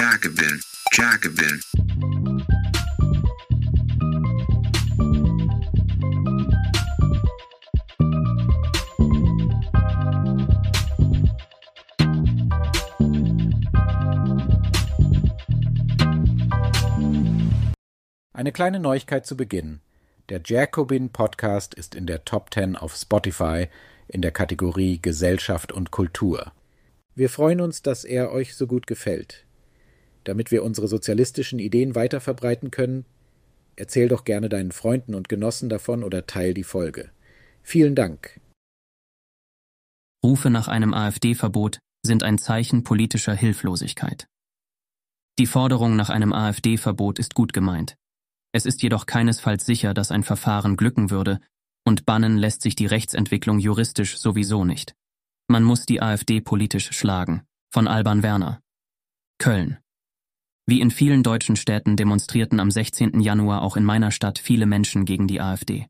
Jacobin, Jacobin. Eine kleine Neuigkeit zu Beginn. Der Jacobin Podcast ist in der Top 10 auf Spotify in der Kategorie Gesellschaft und Kultur. Wir freuen uns, dass er euch so gut gefällt. Damit wir unsere sozialistischen Ideen weiter verbreiten können, erzähl doch gerne deinen Freunden und Genossen davon oder teil die Folge. Vielen Dank. Rufe nach einem AfD-Verbot sind ein Zeichen politischer Hilflosigkeit. Die Forderung nach einem AfD-Verbot ist gut gemeint. Es ist jedoch keinesfalls sicher, dass ein Verfahren glücken würde, und bannen lässt sich die Rechtsentwicklung juristisch sowieso nicht. Man muss die AfD politisch schlagen. Von Alban Werner. Köln. Wie in vielen deutschen Städten demonstrierten am 16. Januar auch in meiner Stadt viele Menschen gegen die AfD.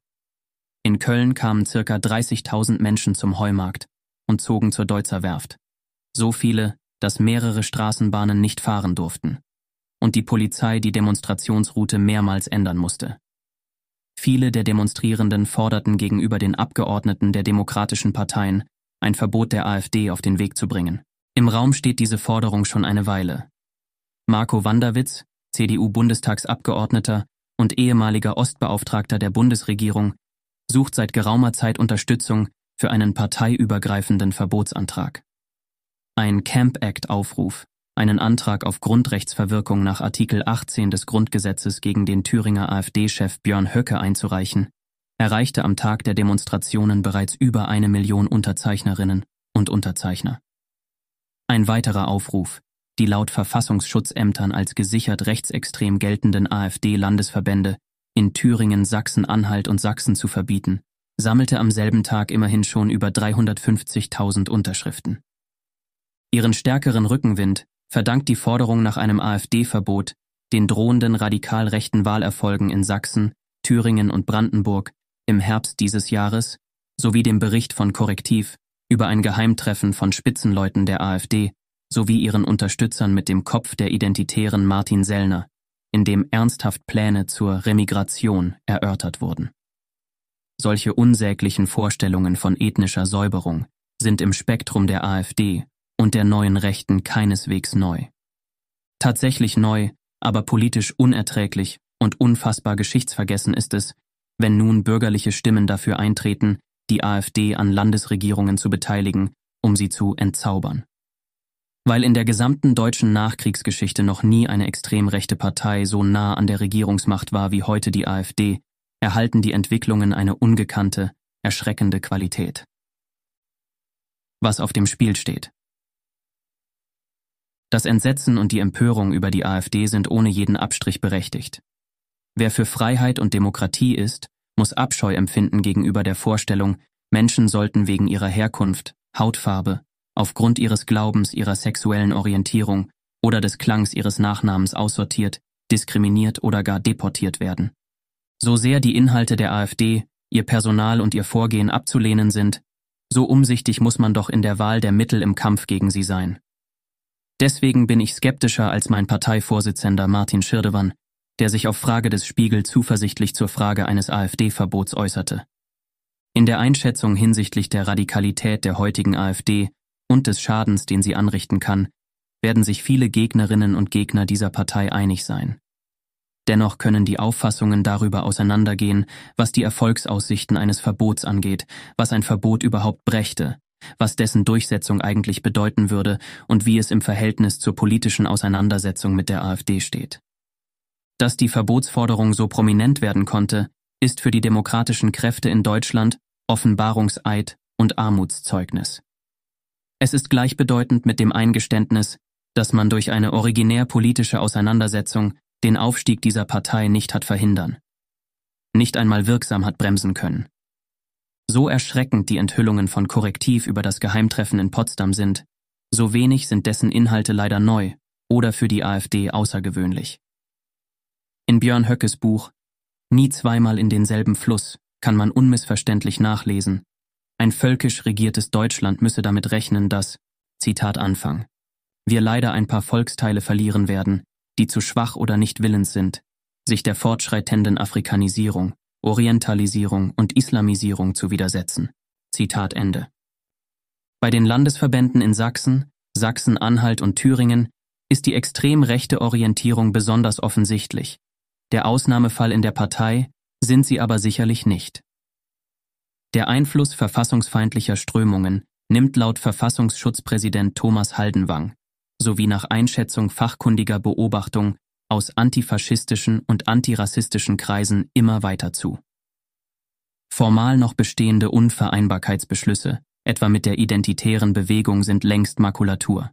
In Köln kamen circa 30.000 Menschen zum Heumarkt und zogen zur Deutzer Werft. So viele, dass mehrere Straßenbahnen nicht fahren durften und die Polizei die Demonstrationsroute mehrmals ändern musste. Viele der Demonstrierenden forderten gegenüber den Abgeordneten der demokratischen Parteien ein Verbot der AfD auf den Weg zu bringen. Im Raum steht diese Forderung schon eine Weile. Marco Wanderwitz, CDU-Bundestagsabgeordneter und ehemaliger Ostbeauftragter der Bundesregierung, sucht seit geraumer Zeit Unterstützung für einen parteiübergreifenden Verbotsantrag. Ein Camp Act-Aufruf einen Antrag auf Grundrechtsverwirkung nach Artikel 18 des Grundgesetzes gegen den Thüringer AfD-Chef Björn Höcke einzureichen, erreichte am Tag der Demonstrationen bereits über eine Million Unterzeichnerinnen und Unterzeichner. Ein weiterer Aufruf, die laut Verfassungsschutzämtern als gesichert rechtsextrem geltenden AfD-Landesverbände in Thüringen, Sachsen-Anhalt und Sachsen zu verbieten, sammelte am selben Tag immerhin schon über 350.000 Unterschriften. Ihren stärkeren Rückenwind verdankt die Forderung nach einem AfD-Verbot den drohenden radikal rechten Wahlerfolgen in Sachsen, Thüringen und Brandenburg im Herbst dieses Jahres sowie dem Bericht von Korrektiv über ein Geheimtreffen von Spitzenleuten der AfD sowie ihren Unterstützern mit dem Kopf der Identitären Martin Sellner, in dem ernsthaft Pläne zur Remigration erörtert wurden. Solche unsäglichen Vorstellungen von ethnischer Säuberung sind im Spektrum der AfD und der neuen Rechten keineswegs neu. Tatsächlich neu, aber politisch unerträglich und unfassbar geschichtsvergessen ist es, wenn nun bürgerliche Stimmen dafür eintreten, die AfD an Landesregierungen zu beteiligen, um sie zu entzaubern. Weil in der gesamten deutschen Nachkriegsgeschichte noch nie eine extrem rechte Partei so nah an der Regierungsmacht war wie heute die AfD, erhalten die Entwicklungen eine ungekannte, erschreckende Qualität. Was auf dem Spiel steht. Das Entsetzen und die Empörung über die AfD sind ohne jeden Abstrich berechtigt. Wer für Freiheit und Demokratie ist, muss Abscheu empfinden gegenüber der Vorstellung, Menschen sollten wegen ihrer Herkunft, Hautfarbe, aufgrund ihres Glaubens, ihrer sexuellen Orientierung oder des Klangs ihres Nachnamens aussortiert, diskriminiert oder gar deportiert werden. So sehr die Inhalte der AfD, ihr Personal und ihr Vorgehen abzulehnen sind, so umsichtig muss man doch in der Wahl der Mittel im Kampf gegen sie sein. Deswegen bin ich skeptischer als mein Parteivorsitzender Martin Schirdewan, der sich auf Frage des Spiegel zuversichtlich zur Frage eines AfD-Verbots äußerte. In der Einschätzung hinsichtlich der Radikalität der heutigen AfD und des Schadens, den sie anrichten kann, werden sich viele Gegnerinnen und Gegner dieser Partei einig sein. Dennoch können die Auffassungen darüber auseinandergehen, was die Erfolgsaussichten eines Verbots angeht, was ein Verbot überhaupt brächte, was dessen Durchsetzung eigentlich bedeuten würde und wie es im Verhältnis zur politischen Auseinandersetzung mit der AfD steht. Dass die Verbotsforderung so prominent werden konnte, ist für die demokratischen Kräfte in Deutschland Offenbarungseid und Armutszeugnis. Es ist gleichbedeutend mit dem Eingeständnis, dass man durch eine originär politische Auseinandersetzung den Aufstieg dieser Partei nicht hat verhindern. Nicht einmal wirksam hat bremsen können. So erschreckend die Enthüllungen von Korrektiv über das Geheimtreffen in Potsdam sind, so wenig sind dessen Inhalte leider neu oder für die AfD außergewöhnlich. In Björn Höckes Buch Nie zweimal in denselben Fluss kann man unmissverständlich nachlesen, ein völkisch regiertes Deutschland müsse damit rechnen, dass, Zitat Anfang, wir leider ein paar Volksteile verlieren werden, die zu schwach oder nicht willens sind, sich der fortschreitenden Afrikanisierung, Orientalisierung und Islamisierung zu widersetzen. Zitat Ende. Bei den Landesverbänden in Sachsen, Sachsen-Anhalt und Thüringen ist die extrem rechte Orientierung besonders offensichtlich. Der Ausnahmefall in der Partei sind sie aber sicherlich nicht. Der Einfluss verfassungsfeindlicher Strömungen nimmt laut Verfassungsschutzpräsident Thomas Haldenwang sowie nach Einschätzung fachkundiger Beobachtung aus antifaschistischen und antirassistischen Kreisen immer weiter zu. Formal noch bestehende Unvereinbarkeitsbeschlüsse, etwa mit der identitären Bewegung, sind längst Makulatur.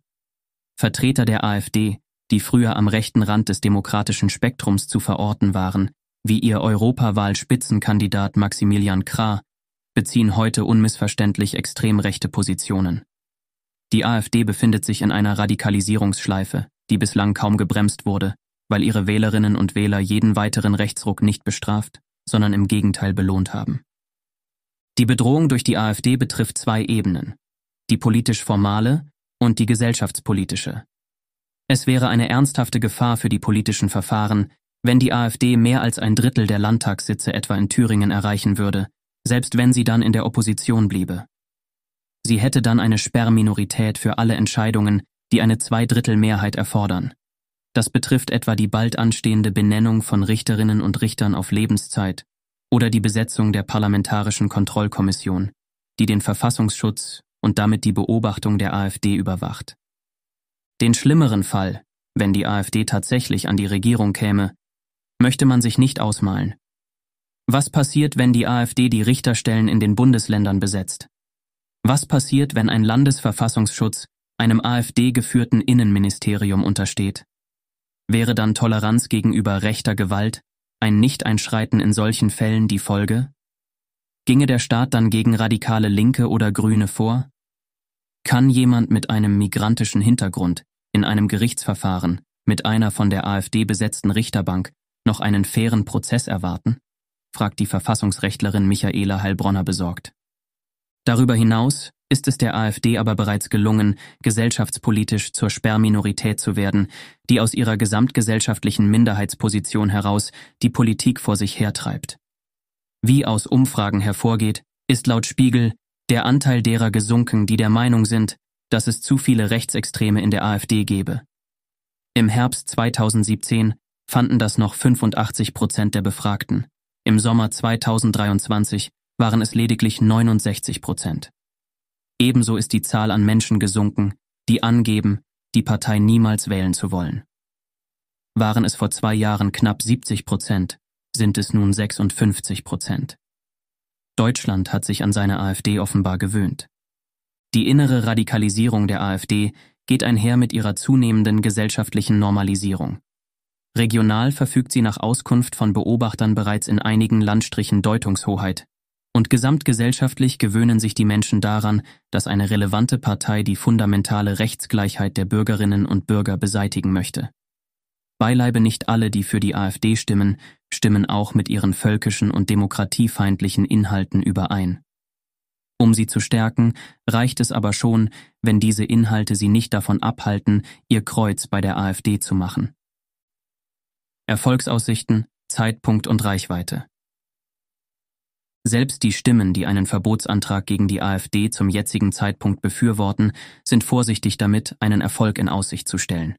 Vertreter der AfD, die früher am rechten Rand des demokratischen Spektrums zu verorten waren, wie ihr Europawahl-Spitzenkandidat Maximilian Krah, beziehen heute unmissverständlich extrem rechte Positionen. Die AfD befindet sich in einer Radikalisierungsschleife, die bislang kaum gebremst wurde, weil ihre Wählerinnen und Wähler jeden weiteren Rechtsruck nicht bestraft, sondern im Gegenteil belohnt haben. Die Bedrohung durch die AfD betrifft zwei Ebenen, die politisch formale und die gesellschaftspolitische. Es wäre eine ernsthafte Gefahr für die politischen Verfahren, wenn die AfD mehr als ein Drittel der Landtagssitze etwa in Thüringen erreichen würde, selbst wenn sie dann in der Opposition bliebe. Sie hätte dann eine Sperrminorität für alle Entscheidungen, die eine Zweidrittelmehrheit erfordern. Das betrifft etwa die bald anstehende Benennung von Richterinnen und Richtern auf Lebenszeit oder die Besetzung der Parlamentarischen Kontrollkommission, die den Verfassungsschutz und damit die Beobachtung der AfD überwacht. Den schlimmeren Fall, wenn die AfD tatsächlich an die Regierung käme, möchte man sich nicht ausmalen. Was passiert, wenn die AfD die Richterstellen in den Bundesländern besetzt? Was passiert, wenn ein Landesverfassungsschutz einem AfD-geführten Innenministerium untersteht? Wäre dann Toleranz gegenüber rechter Gewalt, ein Nicht-Einschreiten in solchen Fällen die Folge? Ginge der Staat dann gegen radikale Linke oder Grüne vor? Kann jemand mit einem migrantischen Hintergrund in einem Gerichtsverfahren mit einer von der AfD besetzten Richterbank noch einen fairen Prozess erwarten? Fragt die Verfassungsrechtlerin Michaela Heilbronner besorgt. Darüber hinaus ist es der AfD aber bereits gelungen, gesellschaftspolitisch zur Sperrminorität zu werden, die aus ihrer gesamtgesellschaftlichen Minderheitsposition heraus die Politik vor sich hertreibt. Wie aus Umfragen hervorgeht, ist laut Spiegel der Anteil derer gesunken, die der Meinung sind, dass es zu viele Rechtsextreme in der AfD gebe. Im Herbst 2017 fanden das noch 85 Prozent der Befragten. Im Sommer 2023 waren es lediglich 69 Prozent. Ebenso ist die Zahl an Menschen gesunken, die angeben, die Partei niemals wählen zu wollen. Waren es vor zwei Jahren knapp 70 Prozent, sind es nun 56 Prozent. Deutschland hat sich an seine AfD offenbar gewöhnt. Die innere Radikalisierung der AfD geht einher mit ihrer zunehmenden gesellschaftlichen Normalisierung. Regional verfügt sie nach Auskunft von Beobachtern bereits in einigen Landstrichen Deutungshoheit, und gesamtgesellschaftlich gewöhnen sich die Menschen daran, dass eine relevante Partei die fundamentale Rechtsgleichheit der Bürgerinnen und Bürger beseitigen möchte. Beileibe nicht alle, die für die AfD stimmen, stimmen auch mit ihren völkischen und demokratiefeindlichen Inhalten überein. Um sie zu stärken, reicht es aber schon, wenn diese Inhalte sie nicht davon abhalten, ihr Kreuz bei der AfD zu machen. Erfolgsaussichten, Zeitpunkt und Reichweite. Selbst die Stimmen, die einen Verbotsantrag gegen die AfD zum jetzigen Zeitpunkt befürworten, sind vorsichtig damit, einen Erfolg in Aussicht zu stellen.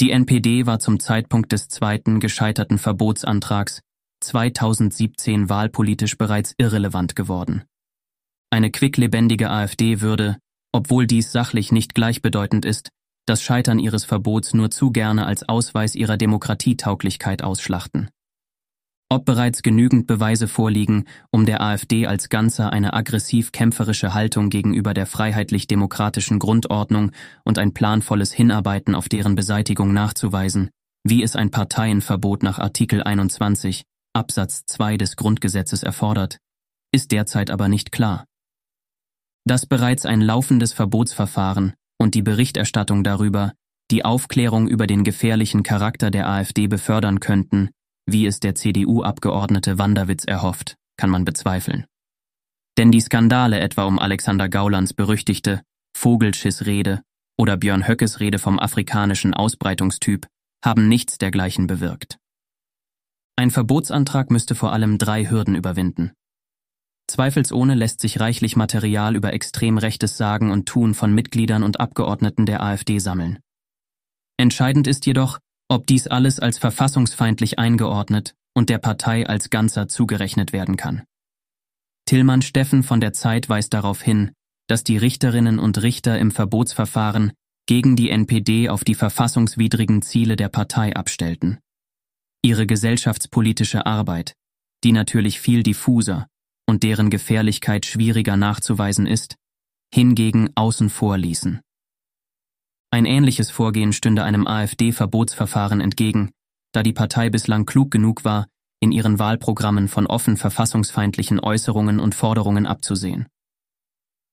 Die NPD war zum Zeitpunkt des zweiten gescheiterten Verbotsantrags 2017 wahlpolitisch bereits irrelevant geworden. Eine quicklebendige AfD würde, obwohl dies sachlich nicht gleichbedeutend ist, das Scheitern ihres Verbots nur zu gerne als Ausweis ihrer Demokratietauglichkeit ausschlachten. Ob bereits genügend Beweise vorliegen, um der AfD als Ganzer eine aggressiv-kämpferische Haltung gegenüber der freiheitlich-demokratischen Grundordnung und ein planvolles Hinarbeiten auf deren Beseitigung nachzuweisen, wie es ein Parteienverbot nach Artikel 21 Absatz 2 des Grundgesetzes erfordert, ist derzeit aber nicht klar. Dass bereits ein laufendes Verbotsverfahren und die Berichterstattung darüber die Aufklärung über den gefährlichen Charakter der AfD befördern könnten, wie es der CDU-Abgeordnete Wanderwitz erhofft, kann man bezweifeln. Denn die Skandale etwa um Alexander Gaulands berüchtigte Vogelschissrede oder Björn Höckes Rede vom afrikanischen Ausbreitungstyp haben nichts dergleichen bewirkt. Ein Verbotsantrag müsste vor allem drei Hürden überwinden. Zweifelsohne lässt sich reichlich Material über extrem rechtes Sagen und Tun von Mitgliedern und Abgeordneten der AfD sammeln. Entscheidend ist jedoch, ob dies alles als verfassungsfeindlich eingeordnet und der Partei als Ganzer zugerechnet werden kann. Tillmann Steffen von der Zeit weist darauf hin, dass die Richterinnen und Richter im Verbotsverfahren gegen die NPD auf die verfassungswidrigen Ziele der Partei abstellten. Ihre gesellschaftspolitische Arbeit, die natürlich viel diffuser und deren Gefährlichkeit schwieriger nachzuweisen ist, hingegen außen vor ließen. Ein ähnliches Vorgehen stünde einem AfD-Verbotsverfahren entgegen, da die Partei bislang klug genug war, in ihren Wahlprogrammen von offen verfassungsfeindlichen Äußerungen und Forderungen abzusehen.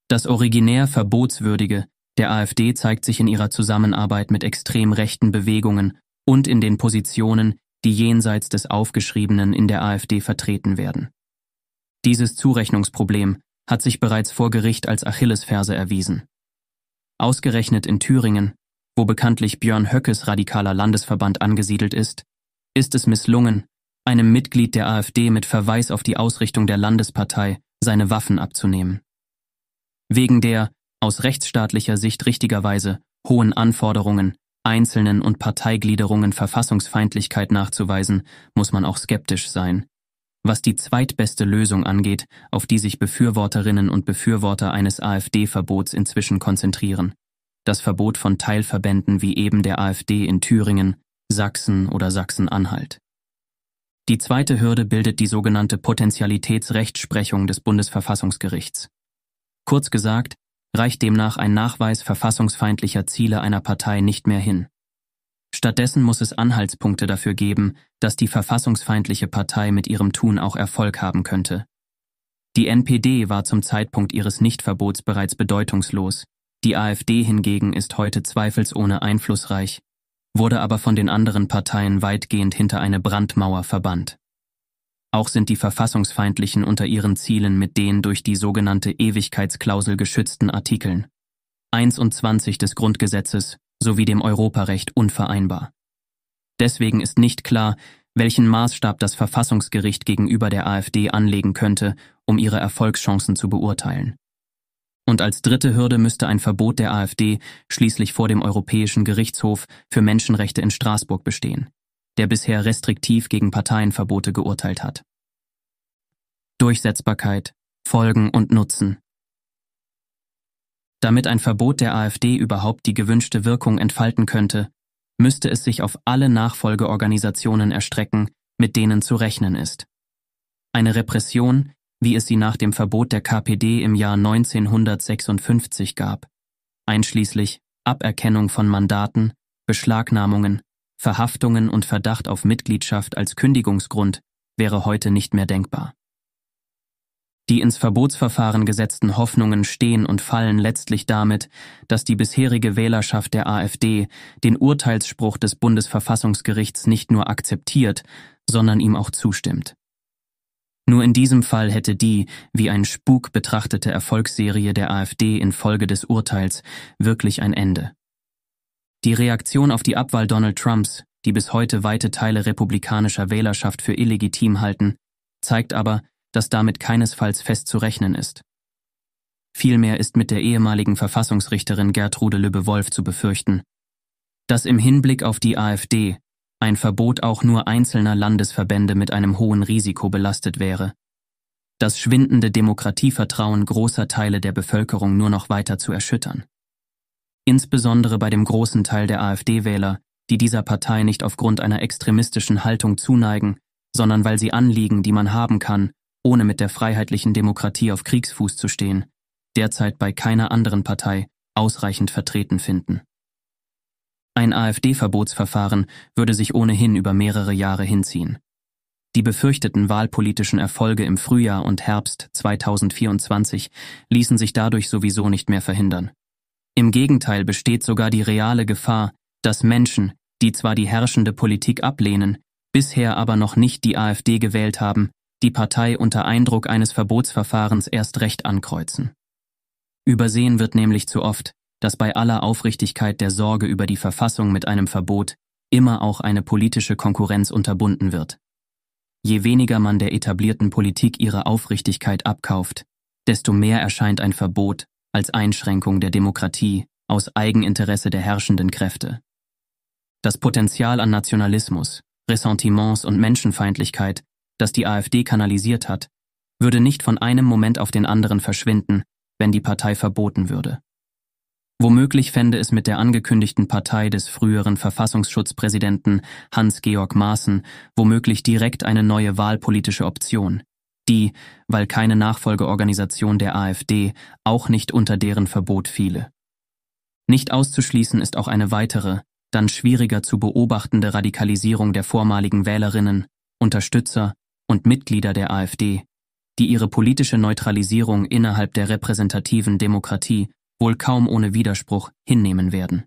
Das originär Verbotswürdige der AfD zeigt sich in ihrer Zusammenarbeit mit extrem rechten Bewegungen und in den Positionen, die jenseits des Aufgeschriebenen in der AfD vertreten werden. Dieses Zurechnungsproblem hat sich bereits vor Gericht als Achillesferse erwiesen. Ausgerechnet in Thüringen, wo bekanntlich Björn Höckes radikaler Landesverband angesiedelt ist, ist es misslungen, einem Mitglied der AfD mit Verweis auf die Ausrichtung der Landespartei seine Waffen abzunehmen. Wegen der, aus rechtsstaatlicher Sicht richtigerweise, hohen Anforderungen, Einzelnen und Parteigliederungen Verfassungsfeindlichkeit nachzuweisen, muss man auch skeptisch sein. Was die zweitbeste Lösung angeht, auf die sich Befürworterinnen und Befürworter eines AfD-Verbots inzwischen konzentrieren. Das Verbot von Teilverbänden wie eben der AfD in Thüringen, Sachsen oder Sachsen-Anhalt. Die zweite Hürde bildet die sogenannte Potentialitätsrechtsprechung des Bundesverfassungsgerichts. Kurz gesagt, reicht demnach ein Nachweis verfassungsfeindlicher Ziele einer Partei nicht mehr hin. Stattdessen muss es Anhaltspunkte dafür geben, dass die verfassungsfeindliche Partei mit ihrem Tun auch Erfolg haben könnte. Die NPD war zum Zeitpunkt ihres Nichtverbots bereits bedeutungslos, die AfD hingegen ist heute zweifelsohne einflussreich, wurde aber von den anderen Parteien weitgehend hinter eine Brandmauer verbannt. Auch sind die Verfassungsfeindlichen unter ihren Zielen mit den durch die sogenannte Ewigkeitsklausel geschützten Artikeln 1 und 20 des Grundgesetzes sowie dem Europarecht unvereinbar. Deswegen ist nicht klar, welchen Maßstab das Verfassungsgericht gegenüber der AfD anlegen könnte, um ihre Erfolgschancen zu beurteilen. Und als dritte Hürde müsste ein Verbot der AfD schließlich vor dem Europäischen Gerichtshof für Menschenrechte in Straßburg bestehen, der bisher restriktiv gegen Parteienverbote geurteilt hat. Durchsetzbarkeit, Folgen und Nutzen. Damit ein Verbot der AfD überhaupt die gewünschte Wirkung entfalten könnte, müsste es sich auf alle Nachfolgeorganisationen erstrecken, mit denen zu rechnen ist. Eine Repression, wie es sie nach dem Verbot der KPD im Jahr 1956 gab, einschließlich Aberkennung von Mandaten, Beschlagnahmungen, Verhaftungen und Verdacht auf Mitgliedschaft als Kündigungsgrund, wäre heute nicht mehr denkbar. Die ins Verbotsverfahren gesetzten Hoffnungen stehen und fallen letztlich damit, dass die bisherige Wählerschaft der AfD den Urteilsspruch des Bundesverfassungsgerichts nicht nur akzeptiert, sondern ihm auch zustimmt. Nur in diesem Fall hätte die, wie ein Spuk betrachtete Erfolgsserie der AfD infolge des Urteils wirklich ein Ende. Die Reaktion auf die Abwahl Donald Trumps, die bis heute weite Teile republikanischer Wählerschaft für illegitim halten, zeigt aber, dass damit keinesfalls fest zu rechnen ist. Vielmehr ist mit der ehemaligen Verfassungsrichterin Gertrude Lübbe-Wolf zu befürchten, dass im Hinblick auf die AfD ein Verbot auch nur einzelner Landesverbände mit einem hohen Risiko belastet wäre. Das schwindende Demokratievertrauen großer Teile der Bevölkerung nur noch weiter zu erschüttern. Insbesondere bei dem großen Teil der AfD-Wähler, die dieser Partei nicht aufgrund einer extremistischen Haltung zuneigen, sondern weil sie Anliegen, die man haben kann, ohne mit der freiheitlichen Demokratie auf Kriegsfuß zu stehen, derzeit bei keiner anderen Partei ausreichend vertreten finden. Ein AfD-Verbotsverfahren würde sich ohnehin über mehrere Jahre hinziehen. Die befürchteten wahlpolitischen Erfolge im Frühjahr und Herbst 2024 ließen sich dadurch sowieso nicht mehr verhindern. Im Gegenteil besteht sogar die reale Gefahr, dass Menschen, die zwar die herrschende Politik ablehnen, bisher aber noch nicht die AfD gewählt haben, die Partei unter Eindruck eines Verbotsverfahrens erst recht ankreuzen. Übersehen wird nämlich zu oft, dass bei aller Aufrichtigkeit der Sorge über die Verfassung mit einem Verbot immer auch eine politische Konkurrenz unterbunden wird. Je weniger man der etablierten Politik ihre Aufrichtigkeit abkauft, desto mehr erscheint ein Verbot als Einschränkung der Demokratie aus Eigeninteresse der herrschenden Kräfte. Das Potenzial an Nationalismus, Ressentiments und Menschenfeindlichkeit, das die AfD kanalisiert hat, würde nicht von einem Moment auf den anderen verschwinden, wenn die Partei verboten würde. Womöglich fände es mit der angekündigten Partei des früheren Verfassungsschutzpräsidenten Hans-Georg Maaßen womöglich direkt eine neue wahlpolitische Option, die, weil keine Nachfolgeorganisation der AfD, auch nicht unter deren Verbot fiele. Nicht auszuschließen ist auch eine weitere, dann schwieriger zu beobachtende Radikalisierung der vormaligen Wählerinnen, Unterstützer und Mitglieder der AfD, die ihre politische Neutralisierung innerhalb der repräsentativen Demokratie wohl kaum ohne Widerspruch hinnehmen werden.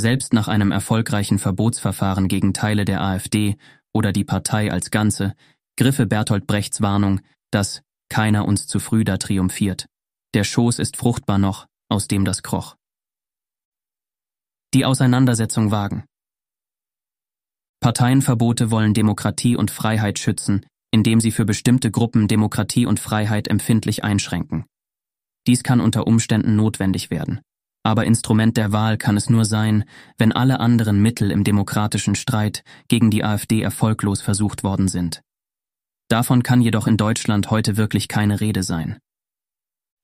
Selbst nach einem erfolgreichen Verbotsverfahren gegen Teile der AfD oder die Partei als Ganze griffe Bertolt Brechts Warnung, dass keiner uns zu früh da triumphiert. Der Schoß ist fruchtbar noch, aus dem das kroch die Auseinandersetzung wagen. Parteienverbote wollen Demokratie und Freiheit schützen, indem sie für bestimmte Gruppen Demokratie und Freiheit empfindlich einschränken. Dies kann unter Umständen notwendig werden. Aber Instrument der Wahl kann es nur sein, wenn alle anderen Mittel im demokratischen Streit gegen die AfD erfolglos versucht worden sind. Davon kann jedoch in Deutschland heute wirklich keine Rede sein.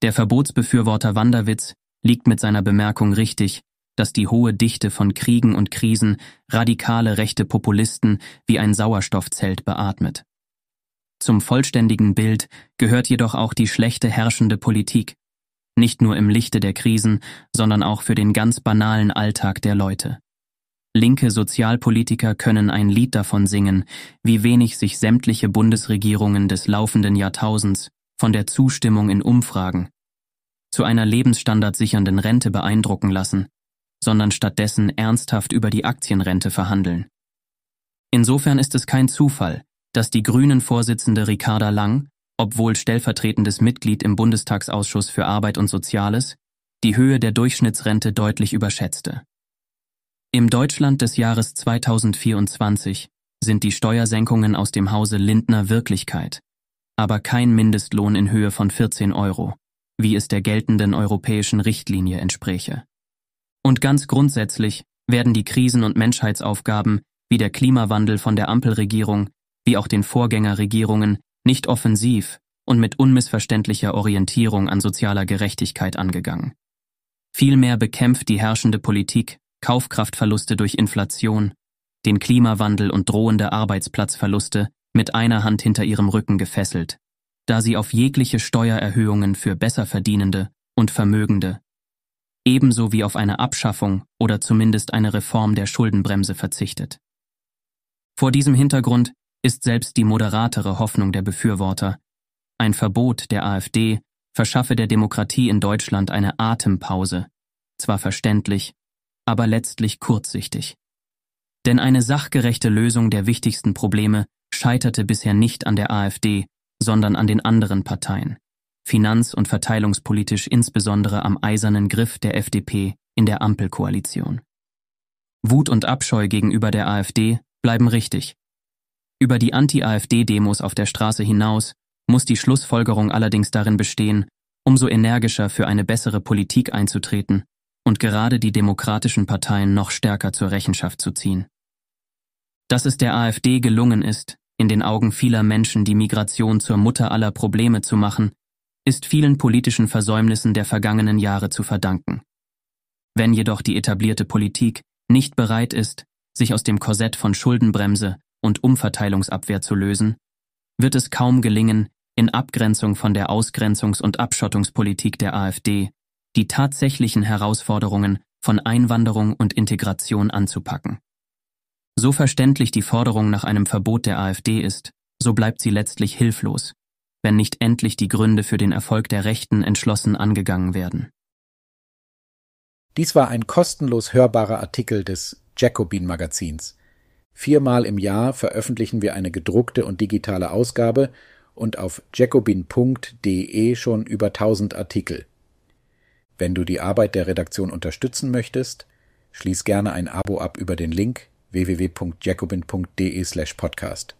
Der Verbotsbefürworter Wanderwitz liegt mit seiner Bemerkung richtig, dass die hohe Dichte von Kriegen und Krisen radikale rechte Populisten wie ein Sauerstoffzelt beatmet. Zum vollständigen Bild gehört jedoch auch die schlechte herrschende Politik, nicht nur im Lichte der Krisen, sondern auch für den ganz banalen Alltag der Leute. Linke Sozialpolitiker können ein Lied davon singen, wie wenig sich sämtliche Bundesregierungen des laufenden Jahrtausends von der Zustimmung in Umfragen zu einer lebensstandardsichernden Rente beeindrucken lassen, sondern stattdessen ernsthaft über die Aktienrente verhandeln. Insofern ist es kein Zufall, dass die Grünen-Vorsitzende Ricarda Lang, obwohl stellvertretendes Mitglied im Bundestagsausschuss für Arbeit und Soziales, die Höhe der Durchschnittsrente deutlich überschätzte. Im Deutschland des Jahres 2024 sind die Steuersenkungen aus dem Hause Lindner Wirklichkeit, aber kein Mindestlohn in Höhe von 14 Euro, wie es der geltenden europäischen Richtlinie entspräche. Und ganz grundsätzlich werden die Krisen- und Menschheitsaufgaben wie der Klimawandel von der Ampelregierung wie auch den Vorgängerregierungen nicht offensiv und mit unmissverständlicher Orientierung an sozialer Gerechtigkeit angegangen. Vielmehr bekämpft die herrschende Politik Kaufkraftverluste durch Inflation, den Klimawandel und drohende Arbeitsplatzverluste mit einer Hand hinter ihrem Rücken gefesselt, da sie auf jegliche Steuererhöhungen für Besserverdienende und Vermögende ebenso wie auf eine Abschaffung oder zumindest eine Reform der Schuldenbremse verzichtet. Vor diesem Hintergrund ist selbst die moderatere Hoffnung der Befürworter, ein Verbot der AfD verschaffe der Demokratie in Deutschland eine Atempause, zwar verständlich, aber letztlich kurzsichtig. Denn eine sachgerechte Lösung der wichtigsten Probleme scheiterte bisher nicht an der AfD, sondern an den anderen Parteien finanz- und verteilungspolitisch insbesondere am eisernen Griff der FDP in der Ampelkoalition. Wut und Abscheu gegenüber der AfD bleiben richtig. Über die Anti-AfD-Demos auf der Straße hinaus muss die Schlussfolgerung allerdings darin bestehen, umso energischer für eine bessere Politik einzutreten und gerade die demokratischen Parteien noch stärker zur Rechenschaft zu ziehen. Dass es der AfD gelungen ist, in den Augen vieler Menschen die Migration zur Mutter aller Probleme zu machen, ist vielen politischen Versäumnissen der vergangenen Jahre zu verdanken. Wenn jedoch die etablierte Politik nicht bereit ist, sich aus dem Korsett von Schuldenbremse und Umverteilungsabwehr zu lösen, wird es kaum gelingen, in Abgrenzung von der Ausgrenzungs- und Abschottungspolitik der AfD die tatsächlichen Herausforderungen von Einwanderung und Integration anzupacken. So verständlich die Forderung nach einem Verbot der AfD ist, so bleibt sie letztlich hilflos, wenn nicht endlich die Gründe für den Erfolg der Rechten entschlossen angegangen werden. Dies war ein kostenlos hörbarer Artikel des Jacobin Magazins. Viermal im Jahr veröffentlichen wir eine gedruckte und digitale Ausgabe und auf jacobin.de schon über 1000 Artikel. Wenn du die Arbeit der Redaktion unterstützen möchtest, schließ gerne ein Abo ab über den Link www.jacobin.de/podcast.